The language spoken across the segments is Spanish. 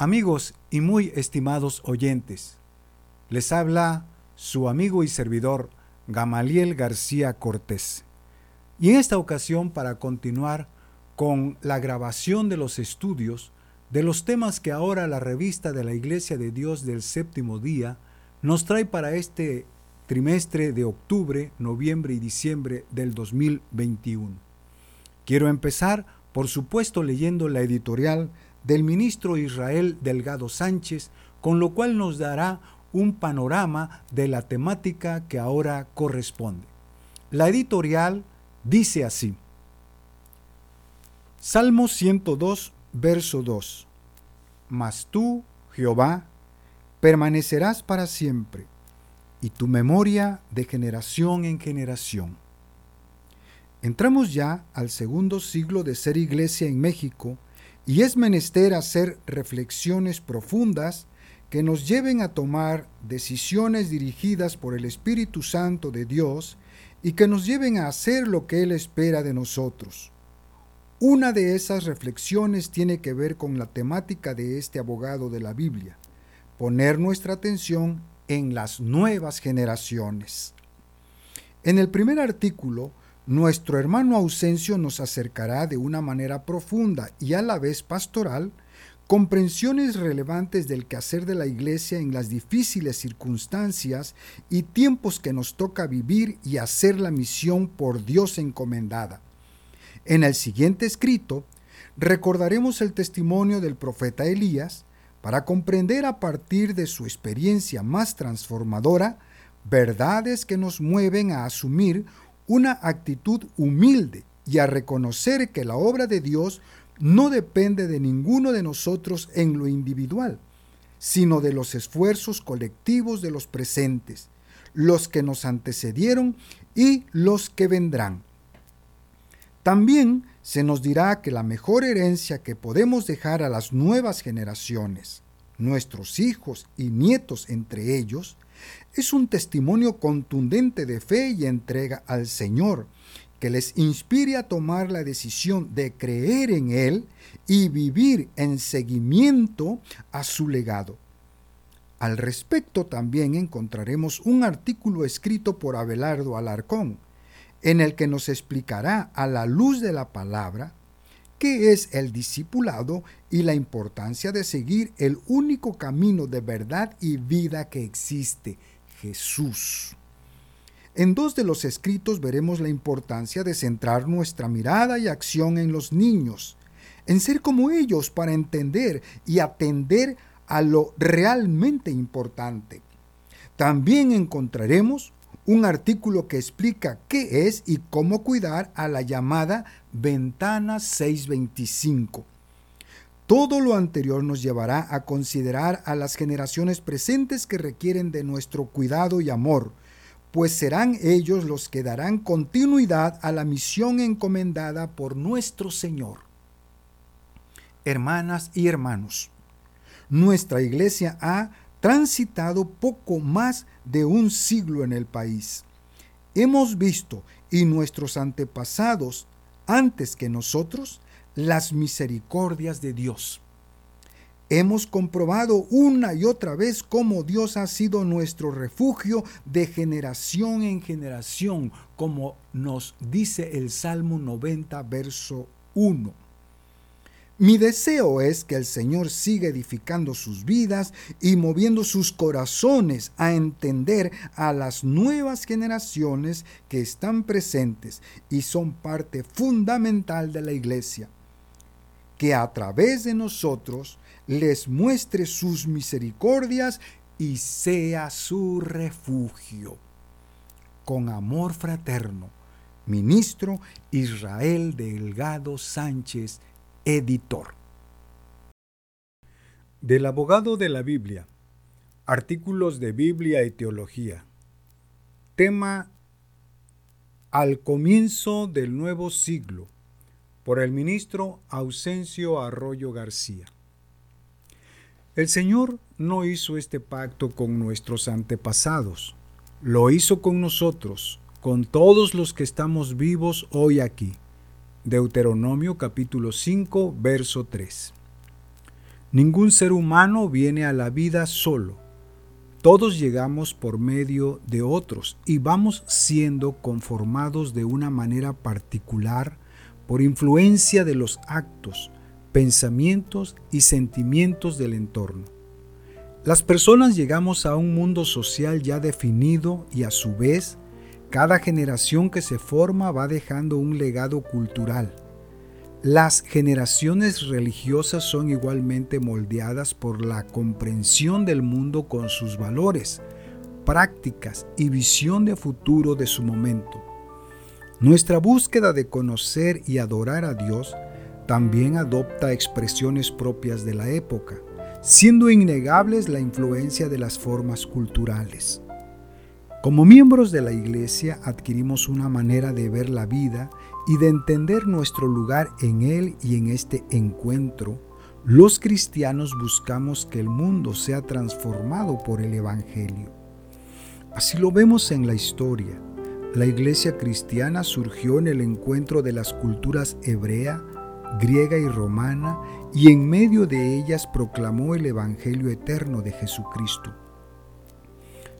Amigos y muy estimados oyentes, les habla su amigo y servidor Gamaliel García Cortés. Y en esta ocasión para continuar con la grabación de los estudios de los temas que ahora la revista de la Iglesia de Dios del séptimo día nos trae para este trimestre de octubre, noviembre y diciembre del 2021. Quiero empezar, por supuesto, leyendo la editorial del ministro Israel Delgado Sánchez, con lo cual nos dará un panorama de la temática que ahora corresponde. La editorial dice así. Salmo 102, verso 2. Mas tú, Jehová, permanecerás para siempre, y tu memoria de generación en generación. Entramos ya al segundo siglo de ser iglesia en México, y es menester hacer reflexiones profundas que nos lleven a tomar decisiones dirigidas por el Espíritu Santo de Dios y que nos lleven a hacer lo que Él espera de nosotros. Una de esas reflexiones tiene que ver con la temática de este abogado de la Biblia, poner nuestra atención en las nuevas generaciones. En el primer artículo nuestro hermano Ausencio nos acercará de una manera profunda y a la vez pastoral comprensiones relevantes del quehacer de la Iglesia en las difíciles circunstancias y tiempos que nos toca vivir y hacer la misión por Dios encomendada. En el siguiente escrito recordaremos el testimonio del profeta Elías para comprender a partir de su experiencia más transformadora verdades que nos mueven a asumir una actitud humilde y a reconocer que la obra de Dios no depende de ninguno de nosotros en lo individual, sino de los esfuerzos colectivos de los presentes, los que nos antecedieron y los que vendrán. También se nos dirá que la mejor herencia que podemos dejar a las nuevas generaciones, nuestros hijos y nietos entre ellos, es un testimonio contundente de fe y entrega al Señor, que les inspire a tomar la decisión de creer en Él y vivir en seguimiento a su legado. Al respecto también encontraremos un artículo escrito por Abelardo Alarcón, en el que nos explicará a la luz de la palabra qué es el discipulado y la importancia de seguir el único camino de verdad y vida que existe, Jesús. En dos de los escritos veremos la importancia de centrar nuestra mirada y acción en los niños, en ser como ellos para entender y atender a lo realmente importante. También encontraremos un artículo que explica qué es y cómo cuidar a la llamada ventana 625 todo lo anterior nos llevará a considerar a las generaciones presentes que requieren de nuestro cuidado y amor, pues serán ellos los que darán continuidad a la misión encomendada por nuestro Señor. Hermanas y hermanos, nuestra iglesia ha transitado poco más de un siglo en el país. Hemos visto, y nuestros antepasados, antes que nosotros, las misericordias de Dios. Hemos comprobado una y otra vez cómo Dios ha sido nuestro refugio de generación en generación, como nos dice el Salmo 90, verso 1. Mi deseo es que el Señor siga edificando sus vidas y moviendo sus corazones a entender a las nuevas generaciones que están presentes y son parte fundamental de la iglesia que a través de nosotros les muestre sus misericordias y sea su refugio. Con amor fraterno, ministro Israel Delgado Sánchez, editor. Del abogado de la Biblia. Artículos de Biblia y Teología. Tema Al comienzo del nuevo siglo por el ministro Ausencio Arroyo García. El Señor no hizo este pacto con nuestros antepasados, lo hizo con nosotros, con todos los que estamos vivos hoy aquí. Deuteronomio capítulo 5, verso 3. Ningún ser humano viene a la vida solo. Todos llegamos por medio de otros y vamos siendo conformados de una manera particular por influencia de los actos, pensamientos y sentimientos del entorno. Las personas llegamos a un mundo social ya definido y a su vez, cada generación que se forma va dejando un legado cultural. Las generaciones religiosas son igualmente moldeadas por la comprensión del mundo con sus valores, prácticas y visión de futuro de su momento. Nuestra búsqueda de conocer y adorar a Dios también adopta expresiones propias de la época, siendo innegables la influencia de las formas culturales. Como miembros de la Iglesia adquirimos una manera de ver la vida y de entender nuestro lugar en Él y en este encuentro. Los cristianos buscamos que el mundo sea transformado por el Evangelio. Así lo vemos en la historia. La iglesia cristiana surgió en el encuentro de las culturas hebrea, griega y romana y en medio de ellas proclamó el Evangelio eterno de Jesucristo.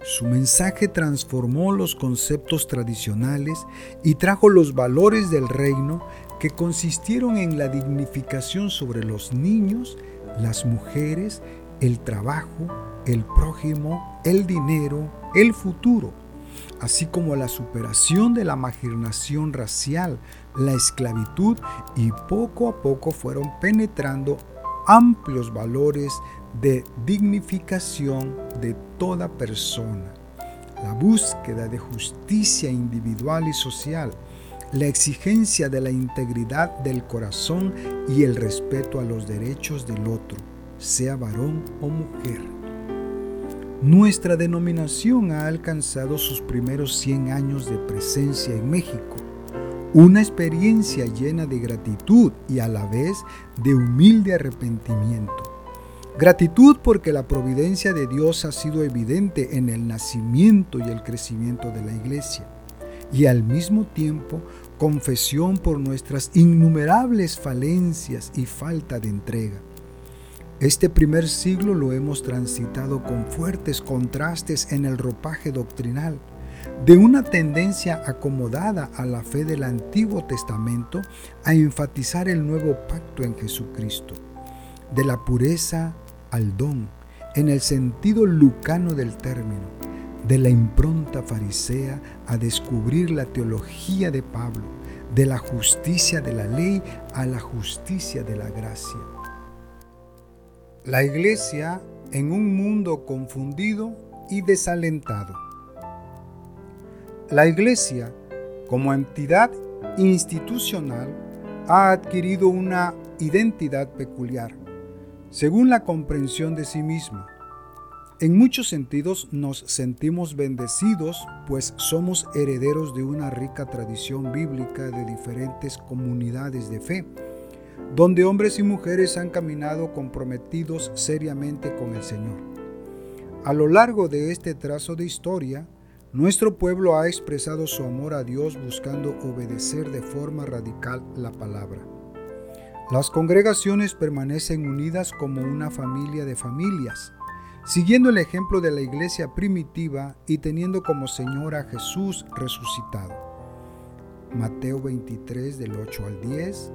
Su mensaje transformó los conceptos tradicionales y trajo los valores del reino que consistieron en la dignificación sobre los niños, las mujeres, el trabajo, el prójimo, el dinero, el futuro así como la superación de la marginación racial, la esclavitud y poco a poco fueron penetrando amplios valores de dignificación de toda persona, la búsqueda de justicia individual y social, la exigencia de la integridad del corazón y el respeto a los derechos del otro, sea varón o mujer. Nuestra denominación ha alcanzado sus primeros 100 años de presencia en México, una experiencia llena de gratitud y a la vez de humilde arrepentimiento. Gratitud porque la providencia de Dios ha sido evidente en el nacimiento y el crecimiento de la iglesia. Y al mismo tiempo confesión por nuestras innumerables falencias y falta de entrega. Este primer siglo lo hemos transitado con fuertes contrastes en el ropaje doctrinal, de una tendencia acomodada a la fe del Antiguo Testamento a enfatizar el nuevo pacto en Jesucristo, de la pureza al don, en el sentido lucano del término, de la impronta farisea a descubrir la teología de Pablo, de la justicia de la ley a la justicia de la gracia la iglesia en un mundo confundido y desalentado. La iglesia, como entidad institucional, ha adquirido una identidad peculiar, según la comprensión de sí misma. En muchos sentidos nos sentimos bendecidos, pues somos herederos de una rica tradición bíblica de diferentes comunidades de fe donde hombres y mujeres han caminado comprometidos seriamente con el Señor. A lo largo de este trazo de historia, nuestro pueblo ha expresado su amor a Dios buscando obedecer de forma radical la palabra. Las congregaciones permanecen unidas como una familia de familias, siguiendo el ejemplo de la iglesia primitiva y teniendo como Señor a Jesús resucitado. Mateo 23 del 8 al 10,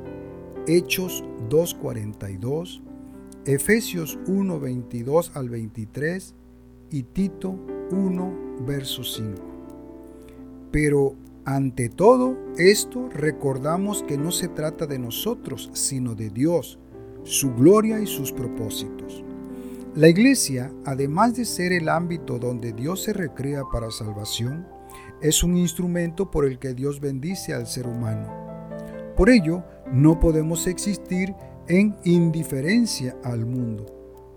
Hechos 2.42, Efesios 1.22 al 23 y Tito 1, verso 5. Pero ante todo esto recordamos que no se trata de nosotros, sino de Dios, su gloria y sus propósitos. La iglesia, además de ser el ámbito donde Dios se recrea para salvación, es un instrumento por el que Dios bendice al ser humano. Por ello, no podemos existir en indiferencia al mundo,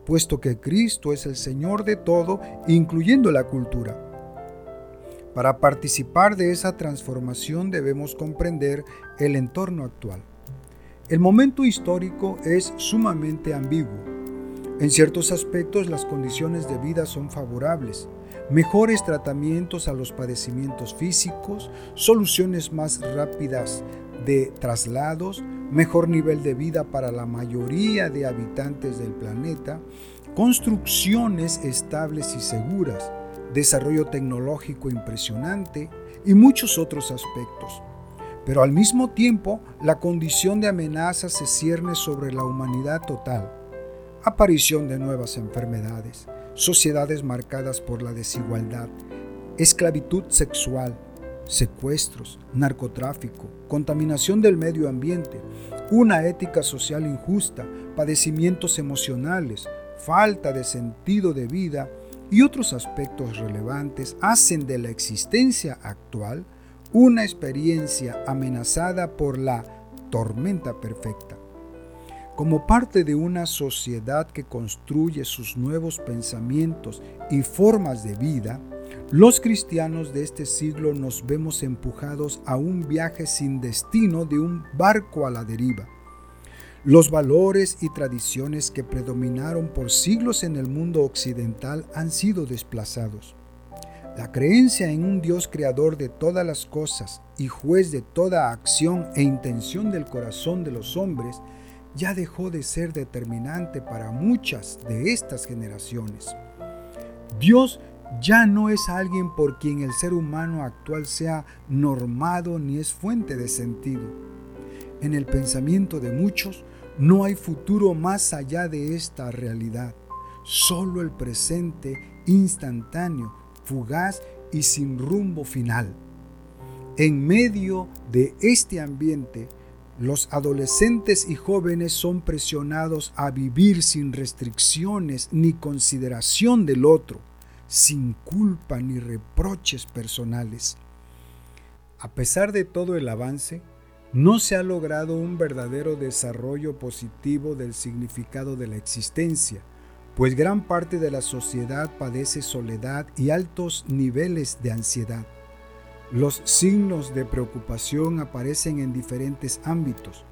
puesto que Cristo es el Señor de todo, incluyendo la cultura. Para participar de esa transformación debemos comprender el entorno actual. El momento histórico es sumamente ambiguo. En ciertos aspectos las condiciones de vida son favorables, mejores tratamientos a los padecimientos físicos, soluciones más rápidas de traslados, mejor nivel de vida para la mayoría de habitantes del planeta, construcciones estables y seguras, desarrollo tecnológico impresionante y muchos otros aspectos. Pero al mismo tiempo, la condición de amenaza se cierne sobre la humanidad total. Aparición de nuevas enfermedades, sociedades marcadas por la desigualdad, esclavitud sexual, secuestros, narcotráfico, contaminación del medio ambiente, una ética social injusta, padecimientos emocionales, falta de sentido de vida y otros aspectos relevantes hacen de la existencia actual una experiencia amenazada por la tormenta perfecta. Como parte de una sociedad que construye sus nuevos pensamientos y formas de vida, los cristianos de este siglo nos vemos empujados a un viaje sin destino de un barco a la deriva. Los valores y tradiciones que predominaron por siglos en el mundo occidental han sido desplazados. La creencia en un Dios creador de todas las cosas y juez de toda acción e intención del corazón de los hombres ya dejó de ser determinante para muchas de estas generaciones. Dios ya no es alguien por quien el ser humano actual sea normado ni es fuente de sentido. En el pensamiento de muchos no hay futuro más allá de esta realidad, solo el presente instantáneo, fugaz y sin rumbo final. En medio de este ambiente, los adolescentes y jóvenes son presionados a vivir sin restricciones ni consideración del otro sin culpa ni reproches personales. A pesar de todo el avance, no se ha logrado un verdadero desarrollo positivo del significado de la existencia, pues gran parte de la sociedad padece soledad y altos niveles de ansiedad. Los signos de preocupación aparecen en diferentes ámbitos.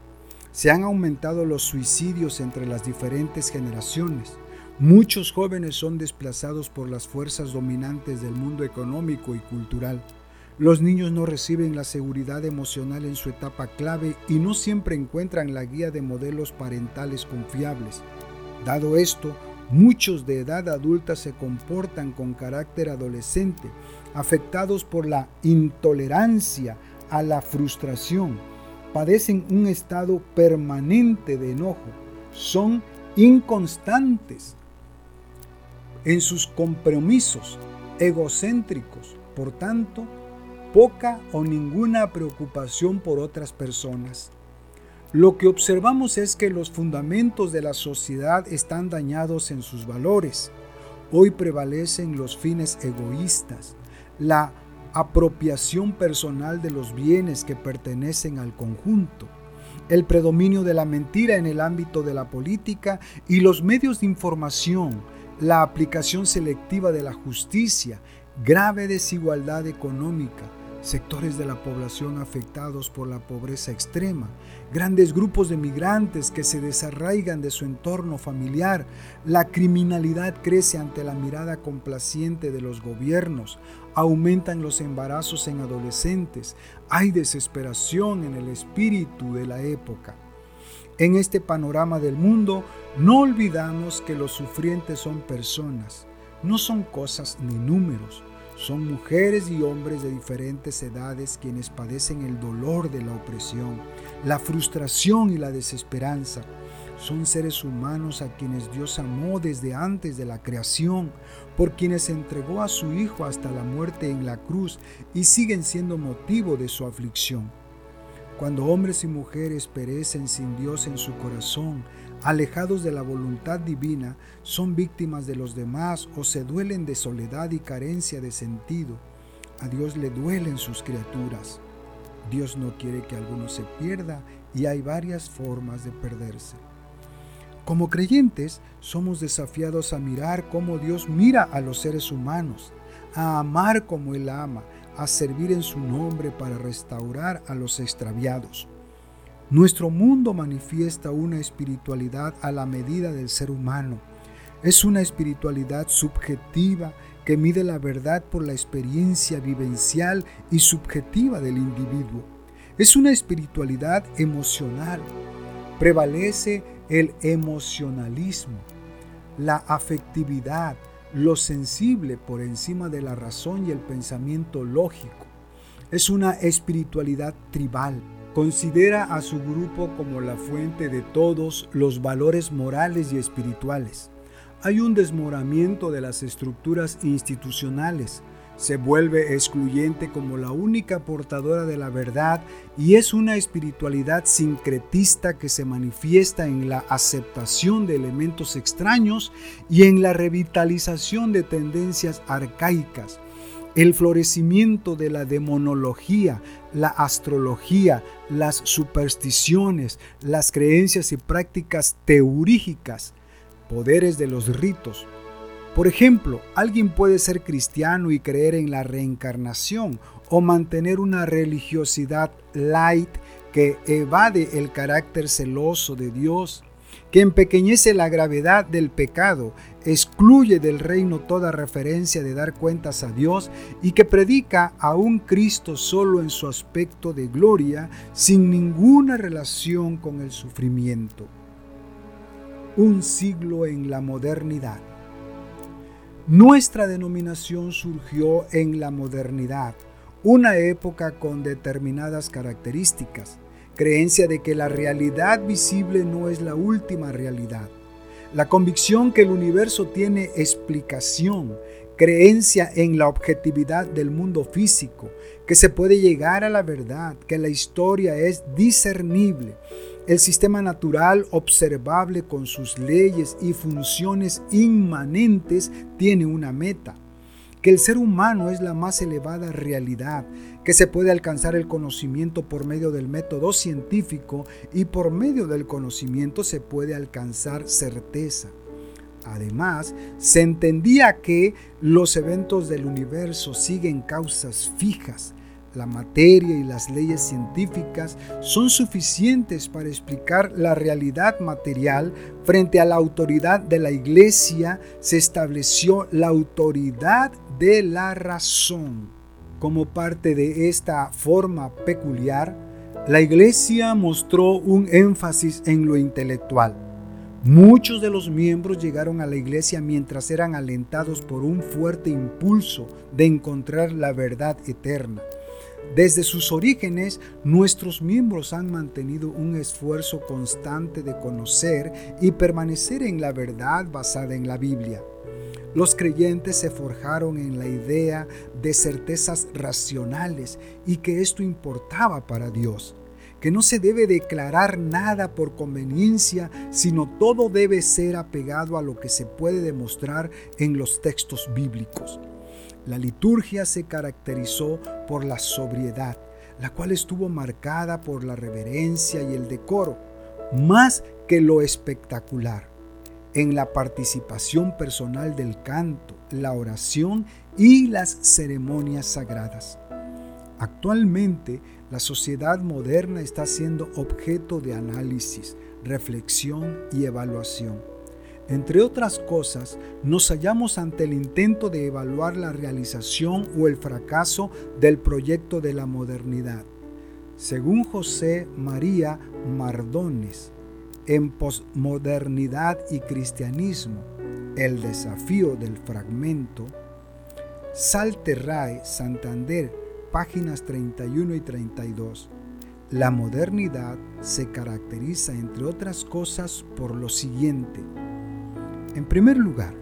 Se han aumentado los suicidios entre las diferentes generaciones. Muchos jóvenes son desplazados por las fuerzas dominantes del mundo económico y cultural. Los niños no reciben la seguridad emocional en su etapa clave y no siempre encuentran la guía de modelos parentales confiables. Dado esto, muchos de edad adulta se comportan con carácter adolescente, afectados por la intolerancia a la frustración. Padecen un estado permanente de enojo. Son inconstantes en sus compromisos egocéntricos, por tanto, poca o ninguna preocupación por otras personas. Lo que observamos es que los fundamentos de la sociedad están dañados en sus valores. Hoy prevalecen los fines egoístas, la apropiación personal de los bienes que pertenecen al conjunto, el predominio de la mentira en el ámbito de la política y los medios de información la aplicación selectiva de la justicia, grave desigualdad económica, sectores de la población afectados por la pobreza extrema, grandes grupos de migrantes que se desarraigan de su entorno familiar, la criminalidad crece ante la mirada complaciente de los gobiernos, aumentan los embarazos en adolescentes, hay desesperación en el espíritu de la época. En este panorama del mundo, no olvidamos que los sufrientes son personas, no son cosas ni números, son mujeres y hombres de diferentes edades quienes padecen el dolor de la opresión, la frustración y la desesperanza. Son seres humanos a quienes Dios amó desde antes de la creación, por quienes entregó a su Hijo hasta la muerte en la cruz y siguen siendo motivo de su aflicción. Cuando hombres y mujeres perecen sin Dios en su corazón, alejados de la voluntad divina, son víctimas de los demás o se duelen de soledad y carencia de sentido. A Dios le duelen sus criaturas. Dios no quiere que alguno se pierda y hay varias formas de perderse. Como creyentes, somos desafiados a mirar cómo Dios mira a los seres humanos, a amar como Él ama, a servir en su nombre para restaurar a los extraviados. Nuestro mundo manifiesta una espiritualidad a la medida del ser humano. Es una espiritualidad subjetiva que mide la verdad por la experiencia vivencial y subjetiva del individuo. Es una espiritualidad emocional. Prevalece el emocionalismo, la afectividad, lo sensible por encima de la razón y el pensamiento lógico. Es una espiritualidad tribal. Considera a su grupo como la fuente de todos los valores morales y espirituales. Hay un desmoramiento de las estructuras institucionales, se vuelve excluyente como la única portadora de la verdad y es una espiritualidad sincretista que se manifiesta en la aceptación de elementos extraños y en la revitalización de tendencias arcaicas. El florecimiento de la demonología, la astrología, las supersticiones, las creencias y prácticas teurígicas, poderes de los ritos, por ejemplo, alguien puede ser cristiano y creer en la reencarnación o mantener una religiosidad light que evade el carácter celoso de Dios, que empequeñece la gravedad del pecado, excluye del reino toda referencia de dar cuentas a Dios y que predica a un Cristo solo en su aspecto de gloria, sin ninguna relación con el sufrimiento. Un siglo en la modernidad. Nuestra denominación surgió en la modernidad, una época con determinadas características, creencia de que la realidad visible no es la última realidad, la convicción que el universo tiene explicación, creencia en la objetividad del mundo físico, que se puede llegar a la verdad, que la historia es discernible, el sistema natural observable con sus leyes y funciones inmanentes tiene una meta, que el ser humano es la más elevada realidad, que se puede alcanzar el conocimiento por medio del método científico y por medio del conocimiento se puede alcanzar certeza. Además, se entendía que los eventos del universo siguen causas fijas, la materia y las leyes científicas son suficientes para explicar la realidad material frente a la autoridad de la iglesia, se estableció la autoridad de la razón. Como parte de esta forma peculiar, la iglesia mostró un énfasis en lo intelectual. Muchos de los miembros llegaron a la iglesia mientras eran alentados por un fuerte impulso de encontrar la verdad eterna. Desde sus orígenes, nuestros miembros han mantenido un esfuerzo constante de conocer y permanecer en la verdad basada en la Biblia. Los creyentes se forjaron en la idea de certezas racionales y que esto importaba para Dios, que no se debe declarar nada por conveniencia, sino todo debe ser apegado a lo que se puede demostrar en los textos bíblicos. La liturgia se caracterizó por la sobriedad, la cual estuvo marcada por la reverencia y el decoro, más que lo espectacular, en la participación personal del canto, la oración y las ceremonias sagradas. Actualmente, la sociedad moderna está siendo objeto de análisis, reflexión y evaluación. Entre otras cosas, nos hallamos ante el intento de evaluar la realización o el fracaso del proyecto de la modernidad. Según José María Mardones, en Postmodernidad y Cristianismo, el desafío del fragmento, Salterrae, Santander, páginas 31 y 32. La modernidad se caracteriza, entre otras cosas, por lo siguiente. En primer lugar,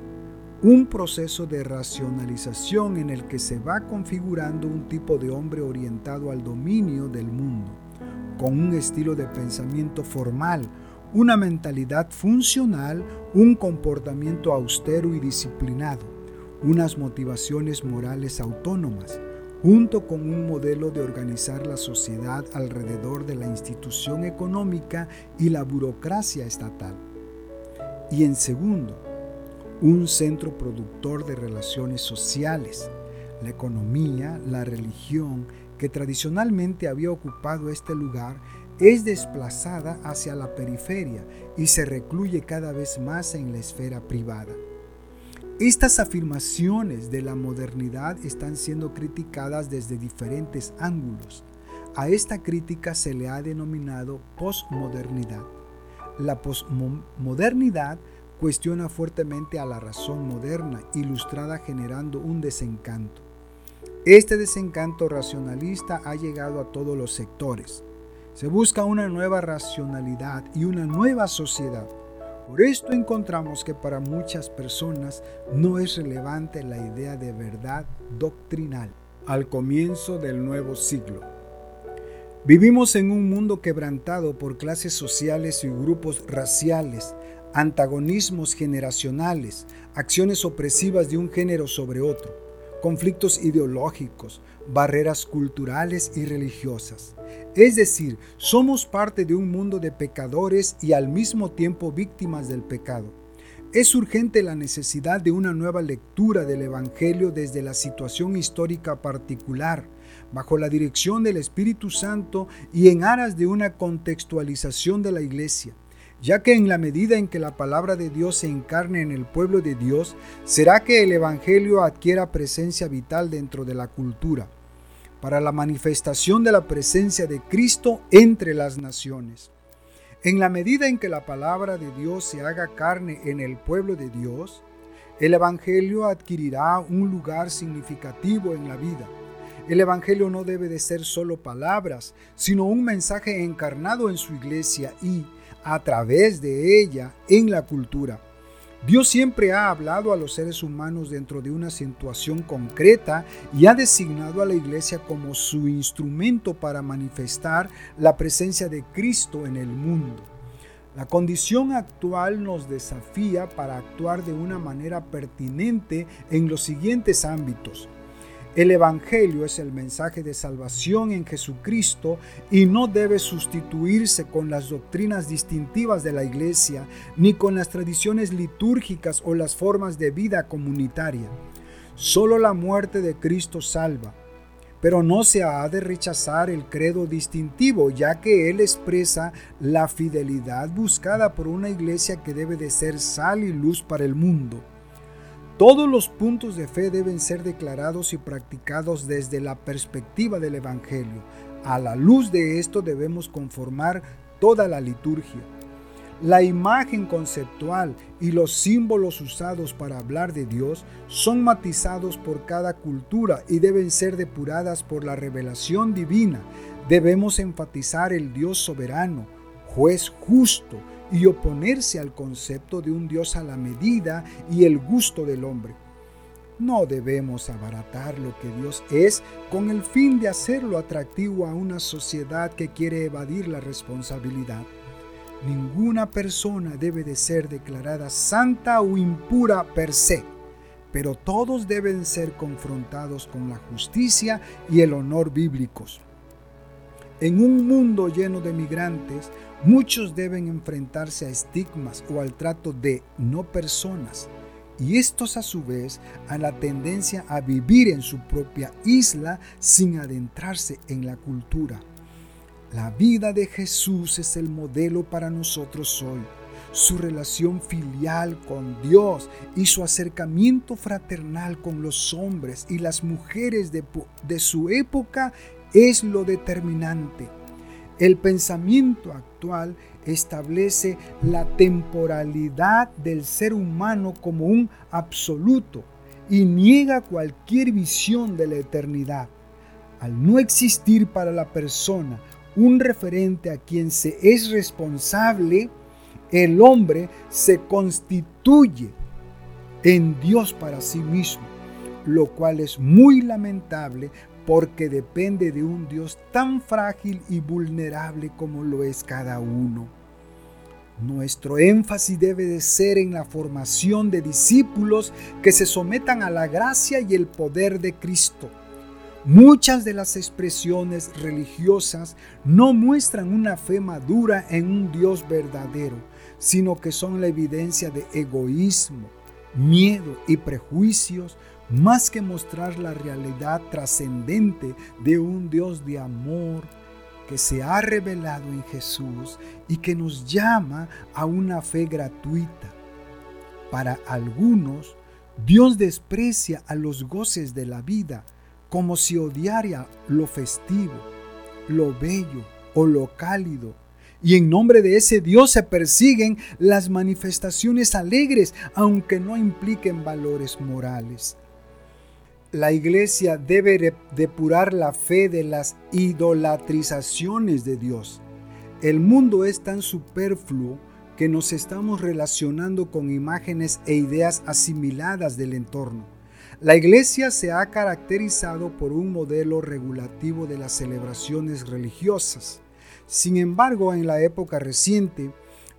un proceso de racionalización en el que se va configurando un tipo de hombre orientado al dominio del mundo, con un estilo de pensamiento formal, una mentalidad funcional, un comportamiento austero y disciplinado, unas motivaciones morales autónomas, junto con un modelo de organizar la sociedad alrededor de la institución económica y la burocracia estatal y en segundo, un centro productor de relaciones sociales. La economía, la religión, que tradicionalmente había ocupado este lugar, es desplazada hacia la periferia y se recluye cada vez más en la esfera privada. Estas afirmaciones de la modernidad están siendo criticadas desde diferentes ángulos. A esta crítica se le ha denominado posmodernidad. La posmodernidad cuestiona fuertemente a la razón moderna, ilustrada generando un desencanto. Este desencanto racionalista ha llegado a todos los sectores. Se busca una nueva racionalidad y una nueva sociedad. Por esto encontramos que para muchas personas no es relevante la idea de verdad doctrinal al comienzo del nuevo siglo. Vivimos en un mundo quebrantado por clases sociales y grupos raciales, antagonismos generacionales, acciones opresivas de un género sobre otro, conflictos ideológicos, barreras culturales y religiosas. Es decir, somos parte de un mundo de pecadores y al mismo tiempo víctimas del pecado. Es urgente la necesidad de una nueva lectura del Evangelio desde la situación histórica particular, bajo la dirección del Espíritu Santo y en aras de una contextualización de la Iglesia, ya que en la medida en que la palabra de Dios se encarne en el pueblo de Dios, será que el Evangelio adquiera presencia vital dentro de la cultura, para la manifestación de la presencia de Cristo entre las naciones. En la medida en que la palabra de Dios se haga carne en el pueblo de Dios, el Evangelio adquirirá un lugar significativo en la vida el Evangelio no debe de ser solo palabras, sino un mensaje encarnado en su iglesia y, a través de ella, en la cultura. Dios siempre ha hablado a los seres humanos dentro de una situación concreta y ha designado a la iglesia como su instrumento para manifestar la presencia de Cristo en el mundo. La condición actual nos desafía para actuar de una manera pertinente en los siguientes ámbitos. El Evangelio es el mensaje de salvación en Jesucristo y no debe sustituirse con las doctrinas distintivas de la Iglesia, ni con las tradiciones litúrgicas o las formas de vida comunitaria. Solo la muerte de Cristo salva, pero no se ha de rechazar el credo distintivo, ya que Él expresa la fidelidad buscada por una iglesia que debe de ser sal y luz para el mundo. Todos los puntos de fe deben ser declarados y practicados desde la perspectiva del Evangelio. A la luz de esto debemos conformar toda la liturgia. La imagen conceptual y los símbolos usados para hablar de Dios son matizados por cada cultura y deben ser depuradas por la revelación divina. Debemos enfatizar el Dios soberano, juez justo, y oponerse al concepto de un Dios a la medida y el gusto del hombre. No debemos abaratar lo que Dios es con el fin de hacerlo atractivo a una sociedad que quiere evadir la responsabilidad. Ninguna persona debe de ser declarada santa o impura per se, pero todos deben ser confrontados con la justicia y el honor bíblicos. En un mundo lleno de migrantes, Muchos deben enfrentarse a estigmas o al trato de no personas, y estos a su vez a la tendencia a vivir en su propia isla sin adentrarse en la cultura. La vida de Jesús es el modelo para nosotros hoy. Su relación filial con Dios y su acercamiento fraternal con los hombres y las mujeres de, de su época es lo determinante. El pensamiento actual establece la temporalidad del ser humano como un absoluto y niega cualquier visión de la eternidad. Al no existir para la persona un referente a quien se es responsable, el hombre se constituye en Dios para sí mismo, lo cual es muy lamentable porque depende de un Dios tan frágil y vulnerable como lo es cada uno. Nuestro énfasis debe de ser en la formación de discípulos que se sometan a la gracia y el poder de Cristo. Muchas de las expresiones religiosas no muestran una fe madura en un Dios verdadero, sino que son la evidencia de egoísmo, miedo y prejuicios más que mostrar la realidad trascendente de un Dios de amor que se ha revelado en Jesús y que nos llama a una fe gratuita. Para algunos, Dios desprecia a los goces de la vida como si odiara lo festivo. lo bello o lo cálido. Y en nombre de ese Dios se persiguen las manifestaciones alegres, aunque no impliquen valores morales. La iglesia debe depurar la fe de las idolatrizaciones de Dios. El mundo es tan superfluo que nos estamos relacionando con imágenes e ideas asimiladas del entorno. La iglesia se ha caracterizado por un modelo regulativo de las celebraciones religiosas. Sin embargo, en la época reciente,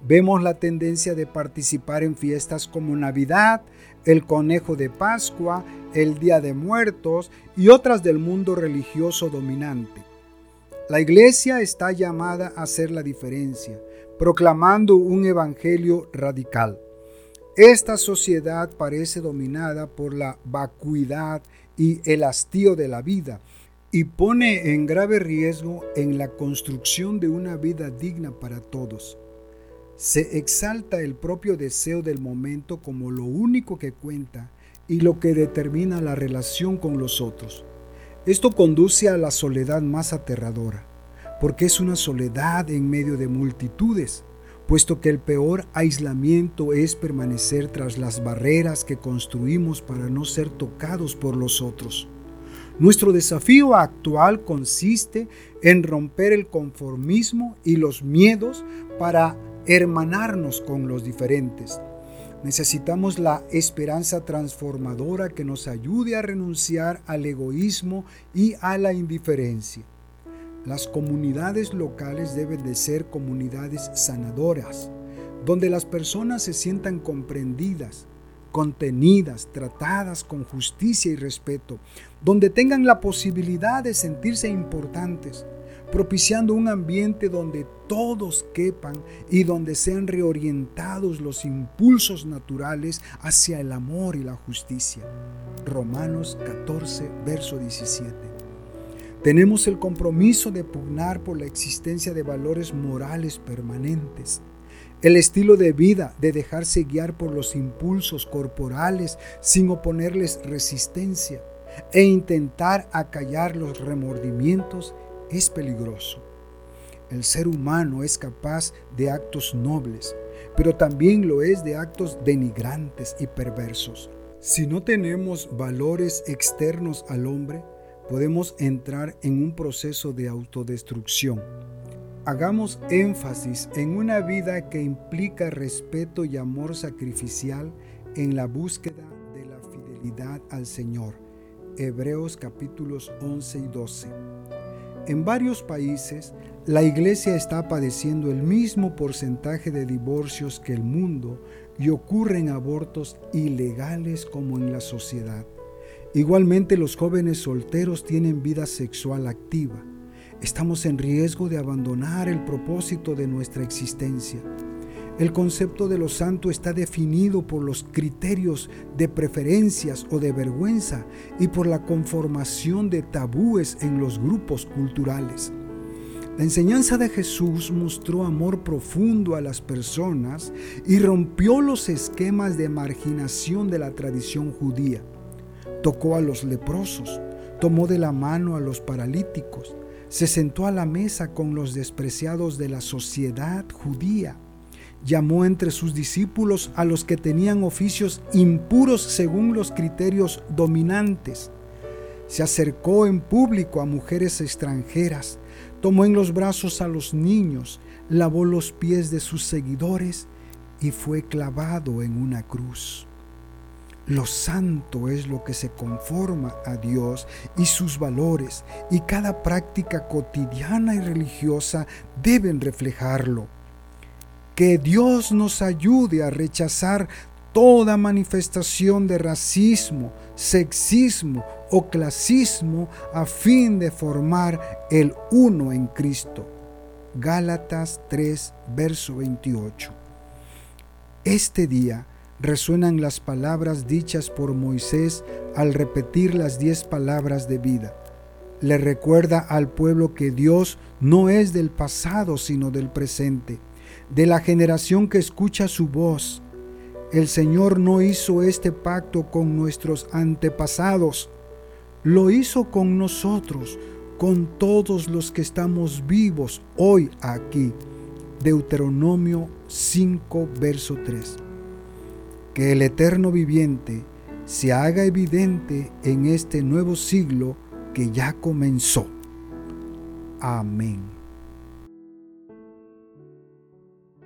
vemos la tendencia de participar en fiestas como Navidad, el Conejo de Pascua, el Día de Muertos y otras del mundo religioso dominante. La iglesia está llamada a hacer la diferencia, proclamando un evangelio radical. Esta sociedad parece dominada por la vacuidad y el hastío de la vida y pone en grave riesgo en la construcción de una vida digna para todos. Se exalta el propio deseo del momento como lo único que cuenta y lo que determina la relación con los otros. Esto conduce a la soledad más aterradora porque es una soledad en medio de multitudes, puesto que el peor aislamiento es permanecer tras las barreras que construimos para no ser tocados por los otros. Nuestro desafío actual consiste en romper el conformismo y los miedos para hermanarnos con los diferentes. Necesitamos la esperanza transformadora que nos ayude a renunciar al egoísmo y a la indiferencia. Las comunidades locales deben de ser comunidades sanadoras, donde las personas se sientan comprendidas, contenidas, tratadas con justicia y respeto, donde tengan la posibilidad de sentirse importantes, propiciando un ambiente donde todos quepan y donde sean reorientados los impulsos naturales hacia el amor y la justicia. Romanos 14, verso 17. Tenemos el compromiso de pugnar por la existencia de valores morales permanentes, el estilo de vida de dejarse guiar por los impulsos corporales sin oponerles resistencia e intentar acallar los remordimientos es peligroso. El ser humano es capaz de actos nobles, pero también lo es de actos denigrantes y perversos. Si no tenemos valores externos al hombre, podemos entrar en un proceso de autodestrucción. Hagamos énfasis en una vida que implica respeto y amor sacrificial en la búsqueda de la fidelidad al Señor. Hebreos capítulos 11 y 12. En varios países, la iglesia está padeciendo el mismo porcentaje de divorcios que el mundo y ocurren abortos ilegales como en la sociedad. Igualmente los jóvenes solteros tienen vida sexual activa. Estamos en riesgo de abandonar el propósito de nuestra existencia. El concepto de lo santo está definido por los criterios de preferencias o de vergüenza y por la conformación de tabúes en los grupos culturales. La enseñanza de Jesús mostró amor profundo a las personas y rompió los esquemas de marginación de la tradición judía tocó a los leprosos, tomó de la mano a los paralíticos, se sentó a la mesa con los despreciados de la sociedad judía, llamó entre sus discípulos a los que tenían oficios impuros según los criterios dominantes, se acercó en público a mujeres extranjeras, tomó en los brazos a los niños, lavó los pies de sus seguidores y fue clavado en una cruz. Lo santo es lo que se conforma a Dios y sus valores, y cada práctica cotidiana y religiosa deben reflejarlo. Que Dios nos ayude a rechazar toda manifestación de racismo, sexismo o clasismo a fin de formar el uno en Cristo. Gálatas 3, verso 28. Este día, resuenan las palabras dichas por Moisés al repetir las diez palabras de vida. Le recuerda al pueblo que Dios no es del pasado, sino del presente, de la generación que escucha su voz. El Señor no hizo este pacto con nuestros antepasados, lo hizo con nosotros, con todos los que estamos vivos hoy aquí. Deuteronomio 5, verso 3. Que el eterno viviente se haga evidente en este nuevo siglo que ya comenzó. Amén.